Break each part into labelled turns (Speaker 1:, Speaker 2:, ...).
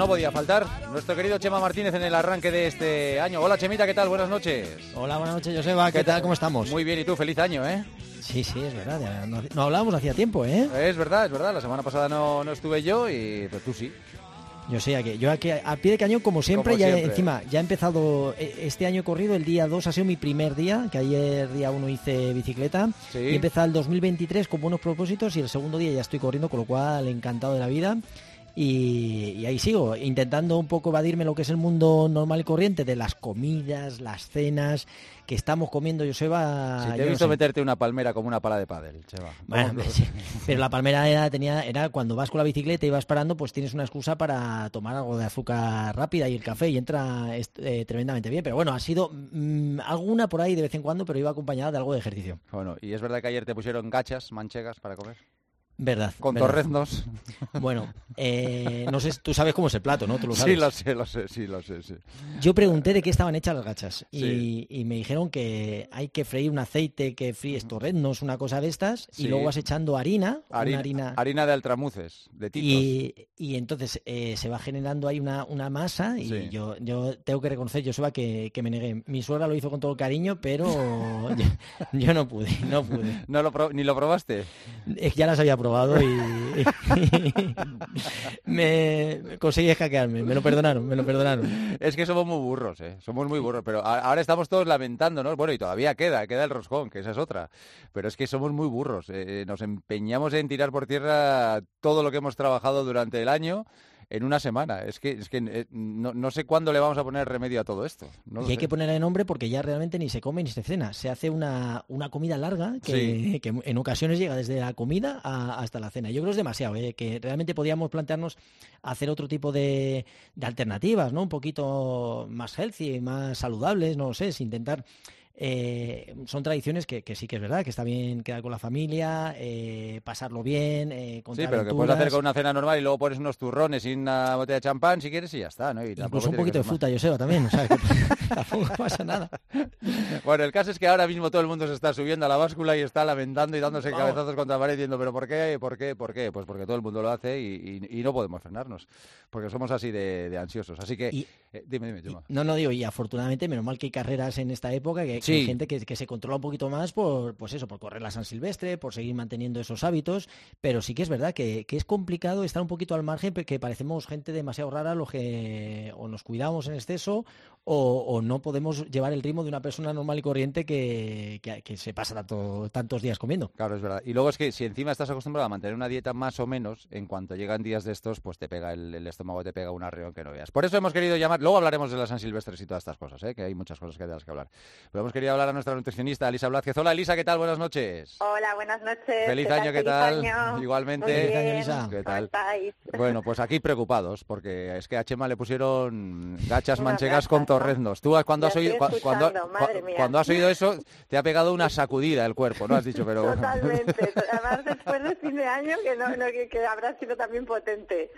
Speaker 1: No podía faltar nuestro querido Chema Martínez en el arranque de este año. Hola Chemita, ¿qué tal? Buenas noches.
Speaker 2: Hola, buenas noches, Joseba. ¿Qué, tal? ¿Cómo estamos?
Speaker 1: Muy bien, ¿y tú? Feliz año, ¿eh?
Speaker 2: Sí, sí, es verdad. ya No, no hablábamos hacía tiempo, ¿eh?
Speaker 1: Es verdad, es verdad. La semana pasada no, no estuve yo y pues tú sí.
Speaker 2: Yo sé, aquí, yo aquí a pie de cañón, como siempre,
Speaker 1: Como
Speaker 2: ya
Speaker 1: siempre.
Speaker 2: encima, ya he empezado eh, este año corrido, el día 2 ha sido mi primer día, que ayer día 1 hice bicicleta,
Speaker 1: Sí.
Speaker 2: y he empezado el 2023 con buenos propósitos y el segundo día ya estoy corriendo, con lo cual encantado de la vida. Y, y ahí sigo, intentando un poco evadirme lo que es el mundo normal y corriente, de las comidas, las cenas que estamos comiendo, Joseba.
Speaker 1: Sí, te
Speaker 2: yo
Speaker 1: he
Speaker 2: no
Speaker 1: visto
Speaker 2: sé.
Speaker 1: meterte una palmera como una pala de pádel, Chema.
Speaker 2: Bueno, sí. pero la palmera era, tenía, era cuando vas con la bicicleta y vas parando, pues tienes una excusa para tomar algo de azúcar rápida y el café y entra eh, tremendamente bien. Pero bueno, ha sido mm, alguna por ahí de vez en cuando, pero iba acompañada de algo de ejercicio.
Speaker 1: Bueno, y es verdad que ayer te pusieron gachas, manchegas para comer.
Speaker 2: Verdad.
Speaker 1: Con
Speaker 2: verdad.
Speaker 1: torreznos.
Speaker 2: Bueno, eh, no sé, tú sabes cómo es el plato, ¿no? Tú lo sabes.
Speaker 1: Sí, lo sé, lo sé, sí, lo sé, sí.
Speaker 2: Yo pregunté de qué estaban hechas las gachas y,
Speaker 1: Sí.
Speaker 2: y me dijeron que hay que freír un aceite que fríes torreznos, una cosa de estas,
Speaker 1: Sí.
Speaker 2: y luego vas echando harina,
Speaker 1: Harina,
Speaker 2: una harina
Speaker 1: harina de altramuces, de titos.
Speaker 2: Y, y entonces eh, se va generando ahí una, una masa y
Speaker 1: Sí.
Speaker 2: yo, yo tengo que reconocer, Joseba, que, que me negué. Mi suegra lo hizo con todo el cariño, pero yo, yo no pude, no pude.
Speaker 1: No lo ¿Ni lo probaste?
Speaker 2: Es que ya las había probado y, me conseguí hackearme, me lo perdonaron, me lo perdonaron.
Speaker 1: Es que somos muy burros, ¿eh? Somos muy burros, pero ahora estamos todos lamentándonos. Bueno, y todavía queda, queda el roscón, que esa es otra. Pero es que somos muy burros. eh, Nos empeñamos en tirar por tierra todo lo que hemos trabajado durante el año en una semana. Es que, es que eh, no, no sé cuándo le vamos a poner remedio a todo esto. No
Speaker 2: Y hay
Speaker 1: sé.
Speaker 2: que ponerle nombre porque ya realmente ni se come ni se cena. Se hace una, una comida larga que,
Speaker 1: Sí.
Speaker 2: que en ocasiones llega desde la comida a- hasta la cena. Yo creo que es demasiado, ¿eh? que realmente podíamos plantearnos hacer otro tipo de, de alternativas, ¿no? Un poquito más healthy, más saludables, no lo sé, es intentar... eh, son tradiciones que, que sí que es verdad, que está bien quedar con la familia, eh, pasarlo bien, eh,
Speaker 1: Sí,
Speaker 2: contar
Speaker 1: pero que puedes hacer con una cena normal y luego pones unos turrones y una botella de champán si quieres y ya está, ¿no? Y
Speaker 2: Incluso un poquito de fruta, Joseba, también. O sea, que tampoco pasa nada.
Speaker 1: Bueno, el caso es que ahora mismo todo el mundo se está subiendo a la báscula y está lamentando y dándose
Speaker 2: Vamos.
Speaker 1: cabezazos contra la pared diciendo, pero ¿por qué? ¿Por qué? ¿Por qué? Pues porque todo el mundo lo hace y, y- y no podemos frenarnos, porque somos así de, de ansiosos. Así que,
Speaker 2: Y-
Speaker 1: eh, dime, dime.
Speaker 2: No, no digo, y afortunadamente, menos mal que hay carreras en esta época, que, que hay gente que, que se controla un poquito más por, pues eso, por correr la San Silvestre, por seguir manteniendo esos hábitos, pero sí que es verdad que, que es complicado estar un poquito al margen, porque parecemos gente demasiado rara los que o nos cuidamos en exceso o, o no podemos llevar el ritmo de una persona normal y corriente que, que- que se pasa tanto, tantos días comiendo.
Speaker 1: Claro, es verdad. Y luego es que si encima estás acostumbrado a mantener una dieta más o menos, en cuanto llegan días de estos, pues te pega el, el estómago, te pega un arreón que no veas. Por eso hemos querido llamar, luego hablaremos de las San Silvestres y todas estas cosas, ¿eh? que hay muchas cosas que de las que hablar. Pero hemos querido hablar a nuestra nutricionista, Elisa Blázquez. Hola, Elisa, ¿qué tal? Buenas noches.
Speaker 3: Hola, buenas noches.
Speaker 1: Feliz
Speaker 3: ¿Qué
Speaker 1: año? ¿qué tal?
Speaker 3: año.
Speaker 1: Igualmente.
Speaker 3: Muy
Speaker 2: Feliz año,
Speaker 3: bien.
Speaker 2: Elisa.
Speaker 1: ¿Qué
Speaker 3: ¿Cómo
Speaker 1: tal?
Speaker 3: estáis?
Speaker 1: Bueno, pues aquí preocupados, porque es que a Chema le pusieron gachas manchegas con
Speaker 3: ¿no?
Speaker 1: Tú cuando
Speaker 3: Ya
Speaker 1: has oído,
Speaker 3: estoy
Speaker 1: cua- cuando, has oído eso, te ha pegado una sacudida el cuerpo, ¿no? Has dicho, pero...
Speaker 3: Totalmente. Además, después del fin de año, que, no, no, que, que habrá sido también potente.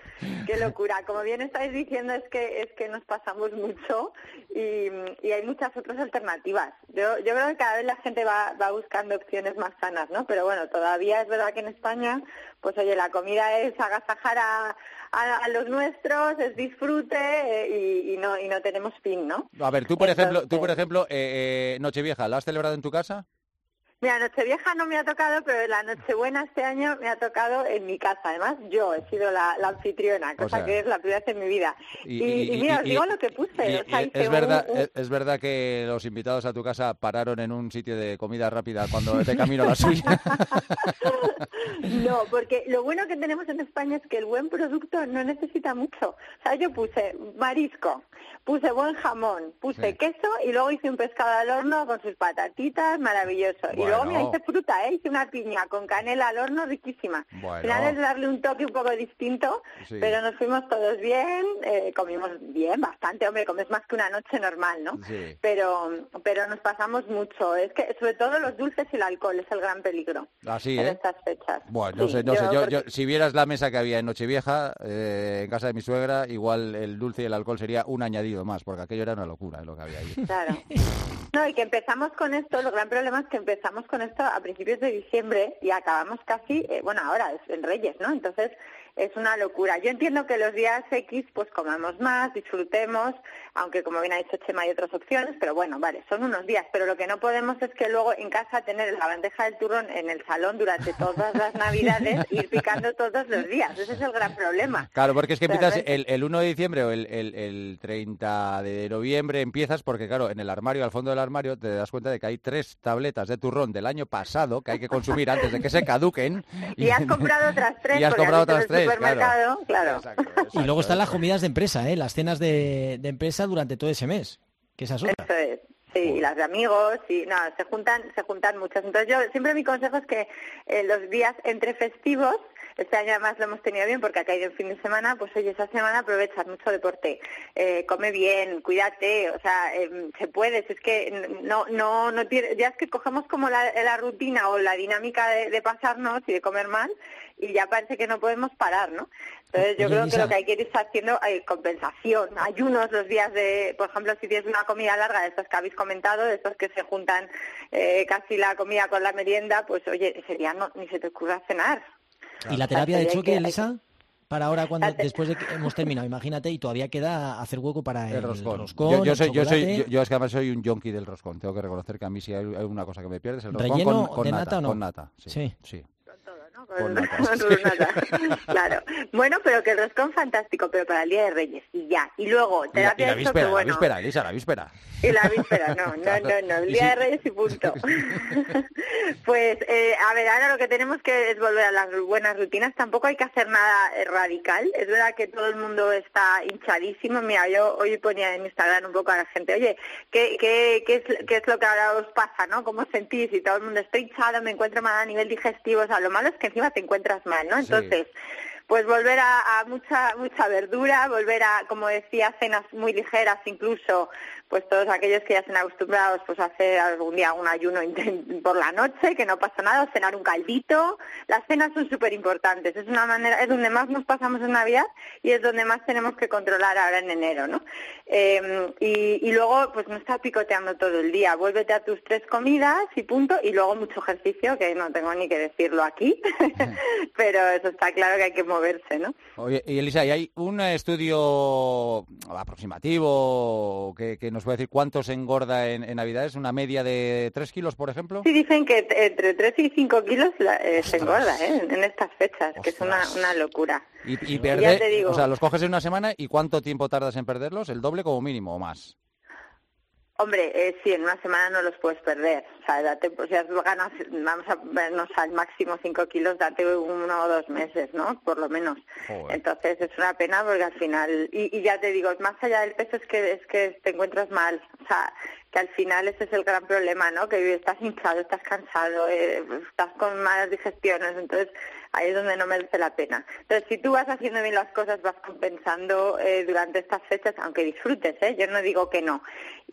Speaker 3: Qué locura. Como bien estáis diciendo, es que es que nos pasamos mucho y, y hay muchas otras alternativas. Yo, yo creo que cada vez la gente va, va buscando opciones más sanas, ¿no? Pero bueno, todavía es verdad que en España, pues oye, la comida es agasajar a, a, los nuestros, es disfrute eh, y, y no y no tenemos fin, ¿no?
Speaker 1: A ver, tú por ejemplo, tú por ejemplo, eh, eh, Nochevieja, ¿la has celebrado en tu casa?
Speaker 3: Mira, Nochevieja no me ha tocado, pero la Nochebuena este año me ha tocado en mi casa. Además, yo he sido la, la anfitriona, cosa
Speaker 1: sea,
Speaker 3: que es la primera vez en mi vida. Y, y mira, os digo lo que puse. o sea,
Speaker 1: es verdad,
Speaker 3: un-
Speaker 1: es, es verdad que los invitados a tu casa pararon en un sitio de comida rápida cuando de camino a la suya.
Speaker 3: No, porque lo bueno que tenemos en España es que el buen producto no necesita mucho. O sea, yo puse marisco, puse buen jamón, puse
Speaker 1: Sí.
Speaker 3: queso y luego hice un pescado al horno con sus patatitas, maravilloso. Luego hice fruta, ¿eh? hice una piña con canela al horno riquísima.
Speaker 1: Bueno.
Speaker 3: Al final es darle un toque un poco distinto,
Speaker 1: Sí.
Speaker 3: pero nos fuimos todos bien, eh, comimos bien, bastante, hombre, comes más que una noche normal, ¿no?
Speaker 1: Sí.
Speaker 3: Pero, pero nos pasamos mucho. Es que sobre todo los dulces y el alcohol es el gran peligro
Speaker 1: Así,
Speaker 3: en
Speaker 1: ¿eh?
Speaker 3: estas fechas.
Speaker 1: Bueno, no
Speaker 3: Sí,
Speaker 1: sé, no sé. Yo,
Speaker 3: porque-
Speaker 1: yo- si vieras la mesa que había en Nochevieja, eh, en casa de mi suegra, igual el dulce y el alcohol sería un añadido más, porque aquello era una locura lo que había ahí.
Speaker 3: Claro. No, y que empezamos con esto, el gran problema es que empezamos con esto a principios de diciembre y acabamos casi, eh, bueno, ahora es en Reyes, ¿no? Entonces, es una locura. Yo entiendo que los días X pues comamos más, disfrutemos, aunque como bien ha dicho Chema hay otras opciones, pero bueno, vale, son unos días, pero lo que no podemos es que luego en casa tener la bandeja del turrón en el salón durante todas las navidades ir picando todos los días, ese es el gran problema.
Speaker 1: Claro, porque es que empiezas el, el 1 de diciembre o el, el, el 30 de noviembre empiezas porque claro, en el armario, al fondo del armario, te das cuenta de que hay tres tabletas de turrón del año pasado que hay que consumir antes de que se caduquen.
Speaker 3: Y, has comprado otras tres.
Speaker 1: Y has comprado otras tres,
Speaker 3: supermercado, claro.
Speaker 2: Y luego están las comidas de empresa, ¿eh? las cenas de, de empresa durante todo ese mes, que esa es otra.
Speaker 3: Eso es. Sí, y las de amigos, y no, se juntan, se juntan muchas. Entonces yo siempre mi consejo es que eh, los días entre festivos este año además lo hemos tenido bien porque ha caído el fin de semana, pues oye, esa semana aprovechar mucho deporte, eh, come bien, cuídate, o sea, eh, se puede, es que no, no, no tiene, ya es que cogemos como la, la rutina o la dinámica de, de, pasarnos y de comer mal y ya parece que no podemos parar, ¿no? Entonces yo
Speaker 2: Oye,
Speaker 3: creo que lo que hay que ir haciendo eh, compensación, ayunos los días de, por ejemplo, si tienes una comida larga de estas que habéis comentado, de estos que se juntan eh, casi la comida con la merienda, pues oye, ese día no, ni se te ocurra cenar.
Speaker 2: ¿Y la terapia de
Speaker 3: que-
Speaker 2: choque, Elisa? Para ahora, cuando después de que hemos terminado, imagínate, y todavía queda hacer hueco para el,
Speaker 1: El roscón.
Speaker 2: roscón,
Speaker 1: yo, yo
Speaker 2: el
Speaker 1: soy, yo, soy, yo, yo es que además soy un yonki del roscón. Tengo que reconocer que a mí si hay hay una cosa que me pierdes, el roscón
Speaker 2: ¿Relleno
Speaker 1: con, con
Speaker 2: de
Speaker 1: nata,
Speaker 2: nata o no?
Speaker 1: Con nata, sí.
Speaker 2: Sí.
Speaker 1: sí.
Speaker 3: Con todo, ¿no?
Speaker 1: Con
Speaker 3: Con,
Speaker 1: nata.
Speaker 3: con su nata. Claro. Bueno, pero que el roscón fantástico, pero para el Día de Reyes y ya. Y luego,
Speaker 1: Y la, y
Speaker 3: terapia
Speaker 1: la
Speaker 3: de choque,
Speaker 1: víspera, la
Speaker 3: bueno.
Speaker 1: víspera, Elisa, la víspera.
Speaker 3: Y la víspera, no, no, no, no, el
Speaker 1: Y
Speaker 3: Día
Speaker 1: si-
Speaker 3: de Reyes y punto. pues, eh, a ver, ahora lo que tenemos que es volver a las buenas rutinas. Tampoco hay que hacer nada eh, radical. Es verdad que todo el mundo está hinchadísimo. Mira, yo hoy ponía en Instagram un poco a la gente, oye, ¿qué, qué, qué, es, qué es lo que ahora os pasa, no? ¿Cómo os sentís? Y todo el mundo, estoy hinchado, me encuentro mal a nivel digestivo. O sea, lo malo es que encima te encuentras mal, ¿no?
Speaker 1: Sí.
Speaker 3: Entonces, pues volver a, a mucha mucha verdura, volver a, como decía, cenas muy ligeras, incluso, pues todos aquellos que ya estén acostumbrados pues a hacer algún día un ayuno por la noche, que no pasa nada, cenar un caldito. Las cenas son súper importantes, es una manera, es donde más nos pasamos en Navidad y es donde más tenemos que controlar ahora en enero, ¿no? Eh, y, y luego, pues no estar picoteando todo el día, vuélvete a tus tres comidas y punto, y luego mucho ejercicio, que no tengo ni que decirlo aquí, pero eso está claro que hay que moverse, ¿no?
Speaker 1: Oye, y Elisa, ¿y hay un estudio aproximativo que, que nos puede decir cuánto se engorda en, en Navidades? ¿Una media de 3 kilos, por ejemplo?
Speaker 3: Sí dicen que entre 3 y 5 kilos la- eh, se engorda ¿eh? en estas fechas, que es una, locura.
Speaker 1: Y, y perder, o sea, los coges en una semana y ¿cuánto tiempo tardas en perderlos? ¿El doble como mínimo o más?
Speaker 3: Hombre, eh, sí, en una semana no los puedes perder. O sea, date, pues ya ganas, vamos a vernos al máximo 5 kilos, date uno o dos meses, ¿no? Por lo menos.
Speaker 1: Joder.
Speaker 3: Entonces es una pena porque al final, y, y ya te digo, más allá del peso es que es que te encuentras mal. O sea, que al final ese es el gran problema, ¿no? Que estás hinchado, estás cansado, eh, estás con malas digestiones, entonces ahí es donde no merece la pena. Entonces, si tú vas haciendo bien las cosas, vas compensando eh, durante estas fechas, aunque disfrutes, ¿eh? Yo no digo que no.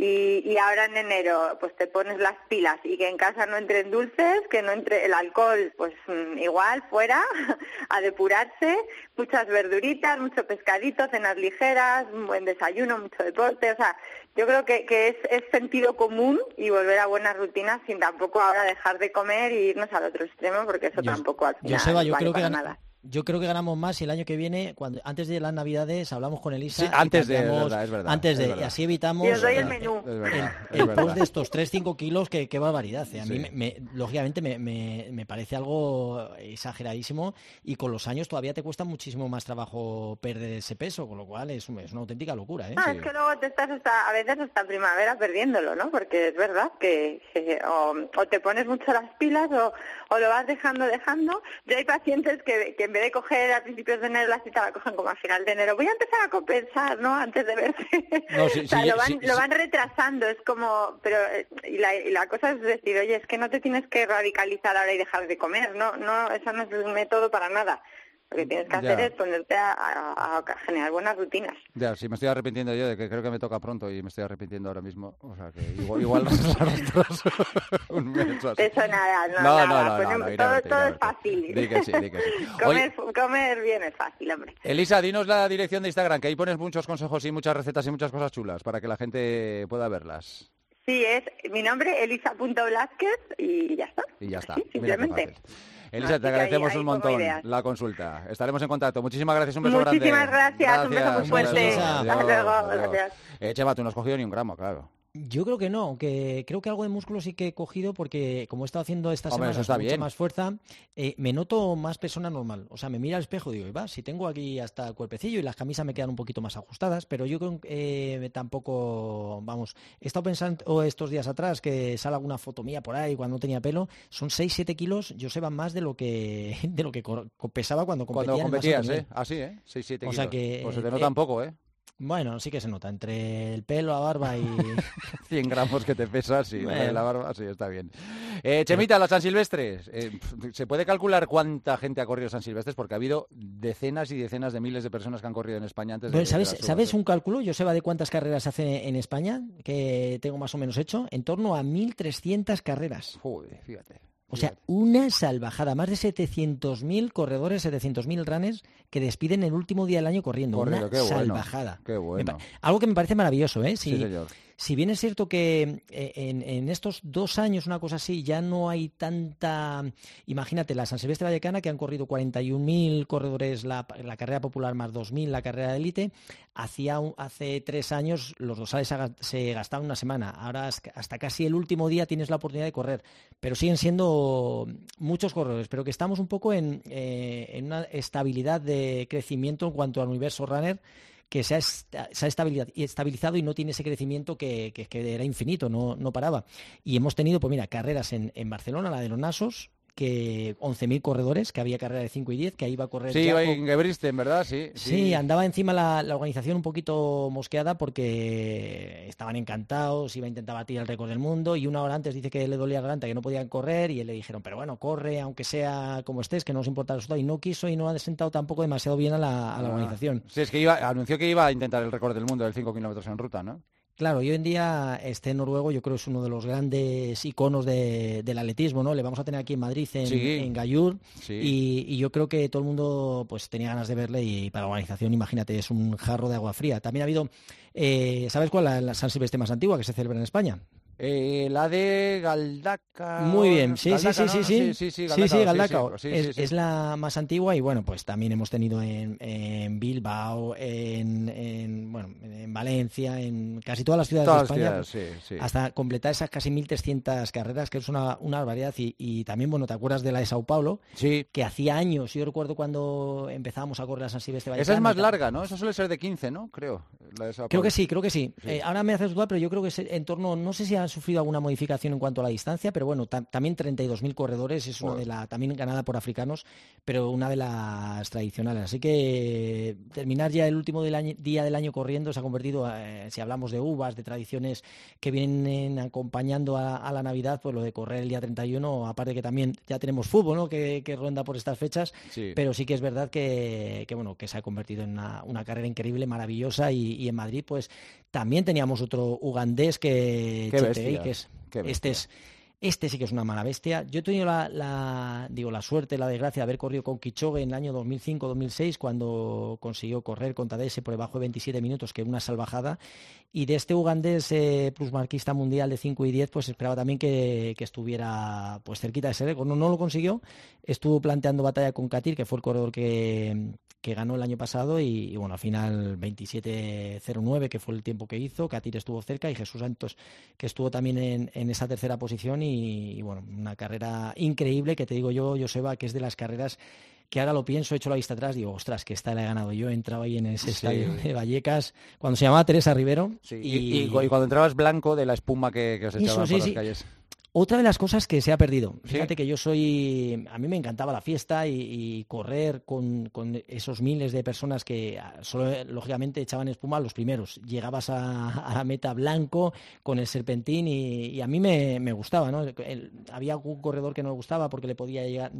Speaker 3: Y, y ahora en enero, pues te pones las pilas y que en casa no entren dulces, que no entre el alcohol, pues mm, igual, fuera, a depurarse, muchas verduritas, mucho pescadito, cenas ligeras, un buen desayuno, mucho deporte, o sea, yo creo que, que es, es sentido común y volver a buenas rutinas sin tampoco ahora dejar de comer y irnos al otro extremo, porque eso
Speaker 2: Yo-
Speaker 3: tampoco al final
Speaker 2: Joseba, yo
Speaker 3: vale
Speaker 2: creo que
Speaker 3: para nada.
Speaker 2: Yo creo que ganamos más si el año que viene, cuando antes de las Navidades, hablamos con Elisa.
Speaker 1: Sí,
Speaker 2: y
Speaker 1: antes de, es verdad, es verdad,
Speaker 2: Antes
Speaker 1: es
Speaker 2: de,
Speaker 1: verdad.
Speaker 2: y así evitamos
Speaker 3: Y os doy el menú.
Speaker 2: El, post de estos 3-5 kilos, que qué barbaridad. eh. A mí,
Speaker 1: Sí.
Speaker 2: me, me- lógicamente, me, me- me parece algo exageradísimo y con los años todavía te cuesta muchísimo más trabajo perder ese peso, con lo cual es, es una auténtica locura. ¿eh?
Speaker 3: Ah,
Speaker 1: Sí.
Speaker 3: es que luego te estás hasta, a veces hasta primavera perdiéndolo, ¿no? Porque es verdad que, que o, o te pones mucho las pilas o, o lo vas dejando, dejando. Yo hay pacientes que, que en vez de coger a principios de enero la cita, la cogen como a final de enero. Voy a empezar a compensar, ¿no? Antes de verse.
Speaker 1: No, sí,
Speaker 3: o sea,
Speaker 1: sí,
Speaker 3: lo, van,
Speaker 1: sí,
Speaker 3: lo van retrasando, es como, pero, eh, y la, y la cosa es decir, oye, es que no te tienes que radicalizar ahora y dejar de comer, no, no, eso no es el método para nada. Lo que tienes que hacer es ponerte a, a- a generar buenas rutinas.
Speaker 1: Ya, sí, me estoy arrepintiendo yo de que creo que me toca pronto y me estoy arrepintiendo ahora mismo. O sea, que igual, igual un mes o así.
Speaker 3: Eso nada, no,
Speaker 1: No, no,
Speaker 3: nada.
Speaker 1: no, no,
Speaker 3: ponemos-
Speaker 1: no,
Speaker 3: todo,
Speaker 1: verte,
Speaker 3: es fácil.
Speaker 1: Di que sí, di que sí.
Speaker 3: comer, comer bien es fácil, hombre.
Speaker 1: Elisa, dinos la dirección de Instagram, que ahí pones muchos consejos y muchas recetas y muchas cosas chulas para que la gente pueda verlas.
Speaker 3: Sí, es mi nombre, elisa.blasquez, y ya está.
Speaker 1: Y ya está.
Speaker 3: Sí, simplemente.
Speaker 1: Elisa, te agradecemos un montón la consulta. Estaremos en contacto. Muchísimas gracias, un
Speaker 3: beso
Speaker 1: grande.
Speaker 3: Muchísimas gracias, un beso muy fuerte. Hasta luego, gracias.
Speaker 1: Eh, Chema, tú no has cogido ni un gramo, claro.
Speaker 2: Yo creo que no, aunque creo que algo de músculo sí que he cogido porque como he estado haciendo esta semana con mucha más fuerza, eh, me noto más persona normal. O sea, me mira al espejo y digo, va, si tengo aquí hasta el cuerpecillo y las camisas me quedan un poquito más ajustadas, pero yo creo que eh, tampoco, vamos, he estado pensando estos días atrás que sale alguna foto mía por ahí cuando no tenía pelo, son 6-7 kilos, yo sé van más de lo que de lo que pesaba cuando competía.
Speaker 1: Cuando competías, ¿eh? Así, ¿eh? 6-7 kilos. O sea que... Pues se te nota un poco, ¿eh?
Speaker 2: Bueno, sí que se nota, entre el pelo, la barba y...
Speaker 1: 100 gramos que te pesas, sí, la barba, sí, está bien. Eh, Chemita, las San Silvestres, eh, ¿se puede calcular cuánta gente ha corrido San Silvestres? Porque ha habido decenas y decenas de miles de personas que han corrido en España antes de...
Speaker 2: ¿Sabes, ¿sabes un cálculo? Yo sé de cuántas carreras hace en España, que tengo más o menos hecho, en torno a 1.300 carreras.
Speaker 1: Joder, fíjate.
Speaker 2: O sea, una salvajada. Más de 700.000 corredores, 700.000 runners que despiden el último día del año corriendo. una salvajada.
Speaker 1: qué bueno.
Speaker 2: Algo que me parece maravilloso, ¿eh?
Speaker 1: sí señor
Speaker 2: si bien es cierto que eh, en, estos dos años, una cosa así, ya no hay tanta... Imagínate, la San Silvestre Vallecana, que han corrido 41.000 corredores la, carrera popular más 2.000 la carrera de élite, hace tres años los dosales se gastaban una semana. Ahora hasta casi el último día tienes la oportunidad de correr, pero siguen siendo muchos corredores, pero que estamos un poco en, eh, en una estabilidad de crecimiento en cuanto al universo runner que se ha, estabilizado y no tiene ese crecimiento que, era infinito, no, no, paraba. Y hemos tenido, pues mira, carreras en, en Barcelona, la de los Nasos, que 11.000 corredores, que había carrera de 5 y 10, que ahí iba a correr.
Speaker 1: Sí, iba en Gebristen, ¿verdad? Sí,
Speaker 2: sí, andaba encima la, organización un poquito mosqueada porque estaban encantados, iba a intentar batir el récord del mundo y una hora antes dice que le dolía garganta, que no podían correr y le dijeron, pero bueno, corre, aunque sea como estés, que no nos importa el resultado. Y no quiso y no ha sentado tampoco demasiado bien a la, a la ah. organización.
Speaker 1: Sí, es que iba, anunció que iba a intentar el récord del mundo del 5 kilómetros en ruta, ¿no?
Speaker 2: Claro, hoy en día este noruego yo creo es uno de los grandes iconos del atletismo, ¿no? Le vamos a tener aquí en Madrid, en, en Gallur, y, yo creo que todo el mundo pues tenía ganas de verle y para la organización, imagínate, es un jarro de agua fría. También ha habido, eh, ¿sabes cuál es la San Silvestre más antigua que se celebra en España?
Speaker 1: Eh, la de Galdaca.
Speaker 2: Muy bien, sí, sí, ah, sí, sí, sí, sí, sí, Galdaca, es, la más antigua y bueno, pues también hemos tenido en, Bilbao, en, bueno, en Valencia, en casi todas las ciudades de España, hasta completar esas casi 1.300 carreras, que es una, una barbaridad. Y, también, bueno, ¿te acuerdas de la de Sao Paulo?
Speaker 1: Sí.
Speaker 2: Que hacía años, yo recuerdo cuando empezábamos a correr a San Silvestre Vallecano.
Speaker 1: Esa es más larga, ¿no? Esa suele ser de 15, ¿no? Creo.
Speaker 2: Creo que sí, creo que sí. Eh, ahora me haces dudar, pero yo creo que es en torno, no sé si a ha sufrido alguna modificación en cuanto a la distancia, pero bueno, también 32.000 corredores, es una de la, también ganada por africanos, pero una de las tradicionales. Así que terminar ya el último día del año corriendo se ha convertido, eh, si hablamos de uvas, de tradiciones que vienen acompañando a, la Navidad, pues lo de correr el día 31, aparte que también ya tenemos fútbol, ¿no? Que, ronda por estas fechas, pero sí que es verdad que, bueno, que se ha convertido en una, carrera increíble, maravillosa y en Madrid pues también teníamos otro ugandés que, que es, este es este sí que es una mala bestia. Yo he tenido la, digo, la suerte, la desgracia de haber corrido con Kichogue en el año 2005-2006 cuando consiguió correr con Tadese por debajo de 27 minutos, que es una salvajada. Y de este ugandés eh, plusmarquista mundial de 5 y 10, pues esperaba también que, estuviera pues cerquita de ese récord. No, no lo consiguió. Estuvo planteando batalla con Katir, que fue el corredor que, que ganó el año pasado y, bueno, al final 27.09, que fue el tiempo que hizo, Katir estuvo cerca y Jesús Santos, que estuvo también en, esa tercera posición y, bueno, una carrera increíble que te digo yo, Joseba, que es de las carreras que ahora lo pienso, he hecho la vista atrás, digo, ostras, que esta la he ganado yo, he entrado ahí en ese estadio de Vallecas, cuando se llamaba Teresa Rivero.
Speaker 1: Y, cuando entrabas blanco de la espuma que, os echaba por las calles.
Speaker 2: Otra de las cosas que se ha perdido, fíjate que yo soy, a mí me encantaba la fiesta y, correr con, esos miles de personas que ah, solo, lógicamente echaban espuma los primeros. Llegabas a, la meta blanco con el serpentín y, a mí me, gustaba, ¿no? había algún corredor que no me gustaba porque le podía llegar,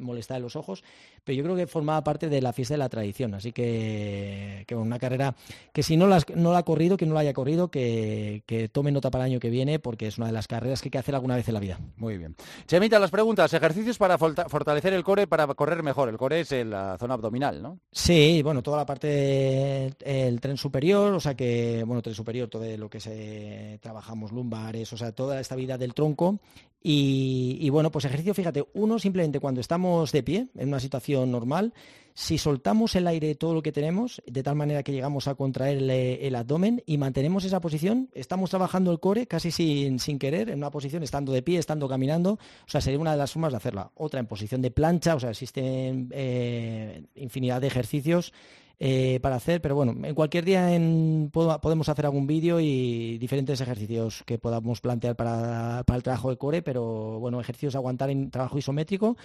Speaker 2: molestar en los ojos, pero yo creo que formaba parte de la fiesta de la tradición. Así que, que una carrera que si no la, no la ha corrido, que no la haya corrido, que, que tome nota para el año que viene porque es una de las carreras que hay que hacer alguna vez la vida.
Speaker 1: Muy bien. Chemita, las preguntas. Ejercicios para fortalecer el core para correr mejor. El core es en la zona abdominal, ¿no?
Speaker 2: Sí, bueno, toda la parte del tren superior, o sea que, bueno, tren superior, todo lo que se trabajamos lumbares, o sea, toda la estabilidad del tronco Y, bueno, pues ejercicio, fíjate, uno simplemente cuando estamos de pie, en una situación normal, si soltamos el aire todo lo que tenemos, de tal manera que llegamos a contraer el, abdomen y mantenemos esa posición, estamos trabajando el core casi sin, querer, en una posición estando de pie, estando caminando, o sea, sería una de las formas de hacerla. Otra en posición de plancha, o sea, existen eh, infinidad de ejercicios eh, para hacer, pero bueno, en cualquier día podemos hacer algún vídeo y diferentes ejercicios que podamos plantear para, el trabajo de core, pero bueno, ejercicios aguantar en trabajo isométrico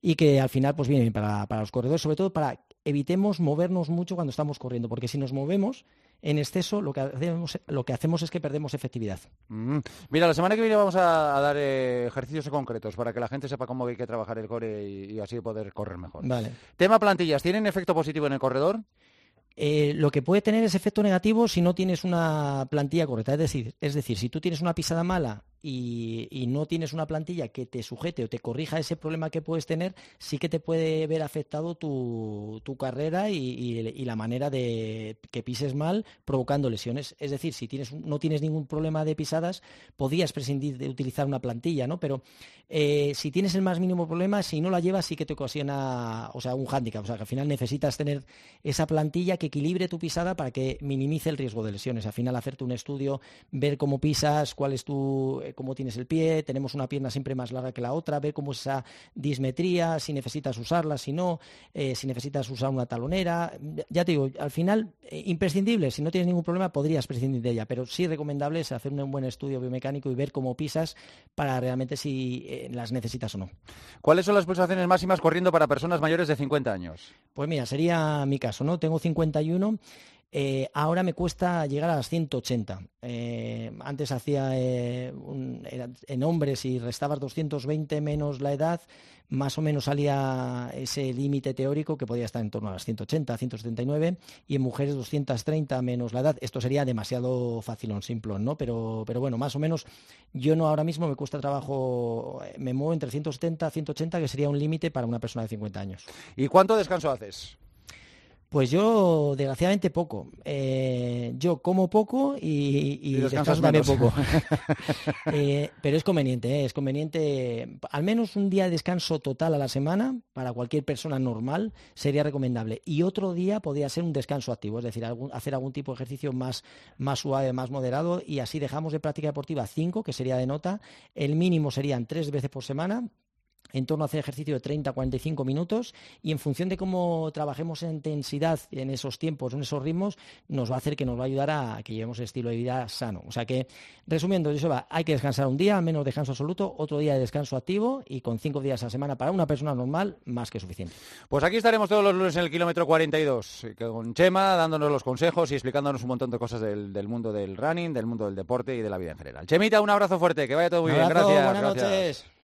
Speaker 2: y que al final pues vienen para, para los corredores, sobre todo para evitemos movernos mucho cuando estamos corriendo, porque si nos movemos en exceso, lo que hacemos, lo que hacemos es que perdemos efectividad.
Speaker 1: Mm. Mira, la semana que viene vamos a, dar eh, ejercicios concretos para que la gente sepa cómo hay que trabajar el core y, y así poder correr mejor.
Speaker 2: Vale.
Speaker 1: Tema plantillas, ¿tienen efecto positivo en el corredor?
Speaker 2: Eh, lo que puede tener es efecto negativo si no tienes una plantilla correcta. Es decir, es decir si tú tienes una pisada mala y, no tienes una plantilla que te sujete o te corrija ese problema que puedes tener, sí que te puede ver afectado tu, carrera y, la manera de que pises mal, provocando lesiones. Es decir, si tienes, no tienes ningún problema de pisadas, podías prescindir de utilizar una plantilla, ¿no? Pero eh, si tienes el más mínimo problema, si no la llevas, sí que te ocasiona, o sea, un hándicap. O sea, que al final necesitas tener esa plantilla que equilibre tu pisada para que minimice el riesgo de lesiones. Al final, hacerte un estudio, ver cómo pisas, cuál es tu cómo tienes el pie, tenemos una pierna siempre más larga que la otra, ver cómo es esa dismetría, si necesitas usarla, si no, eh, si necesitas usar una talonera. Ya te digo, al final, eh, imprescindible, si no tienes ningún problema podrías prescindir de ella, pero sí recomendable es hacer un buen estudio biomecánico y ver cómo pisas para realmente si eh, las necesitas o no.
Speaker 1: ¿Cuáles son las pulsaciones máximas corriendo para personas mayores de 50 años?
Speaker 2: Pues mira, sería mi caso, ¿no? Tengo 51 eh, ahora me cuesta llegar a las 180. Eh, antes hacía eh, en hombres y restabas 220 menos la edad, más o menos salía ese límite teórico que podía estar en torno a las 180, 179 y en mujeres 230 menos la edad. Esto sería demasiado fácil un simplón, ¿no? Pero, pero bueno, más o menos yo no ahora mismo me cuesta trabajo, me muevo entre 170 180 que sería un límite para una persona de 50 años.
Speaker 1: ¿Y cuánto descanso haces?
Speaker 2: Pues yo, desgraciadamente, poco. Eh, yo como poco y, descanso también poco. Eh, pero es conveniente, eh, es conveniente. Al menos un día de descanso total a la semana, para cualquier persona normal, sería recomendable. Y otro día podría ser un descanso activo, es decir, hacer algún tipo de ejercicio más, más suave, más moderado. Y así dejamos de práctica deportiva cinco, que sería de nota. El mínimo serían tres veces por semana en torno a hacer ejercicio de 30 a 45 minutos y en función de cómo trabajemos en intensidad en esos tiempos, en esos ritmos, nos va a hacer que nos va a ayudar a que llevemos estilo de vida sano. O sea que, resumiendo, va, hay que descansar un día, menos descanso absoluto, otro día de descanso activo y con cinco días a la semana para una persona normal, más que suficiente.
Speaker 1: Pues aquí estaremos todos los lunes en el kilómetro 42, con Chema, dándonos los consejos y explicándonos un montón de cosas del, mundo del running, del mundo del deporte y de la vida en general. Chemita, un abrazo fuerte, que vaya todo muy bien. Gracias.
Speaker 2: Buenas noches.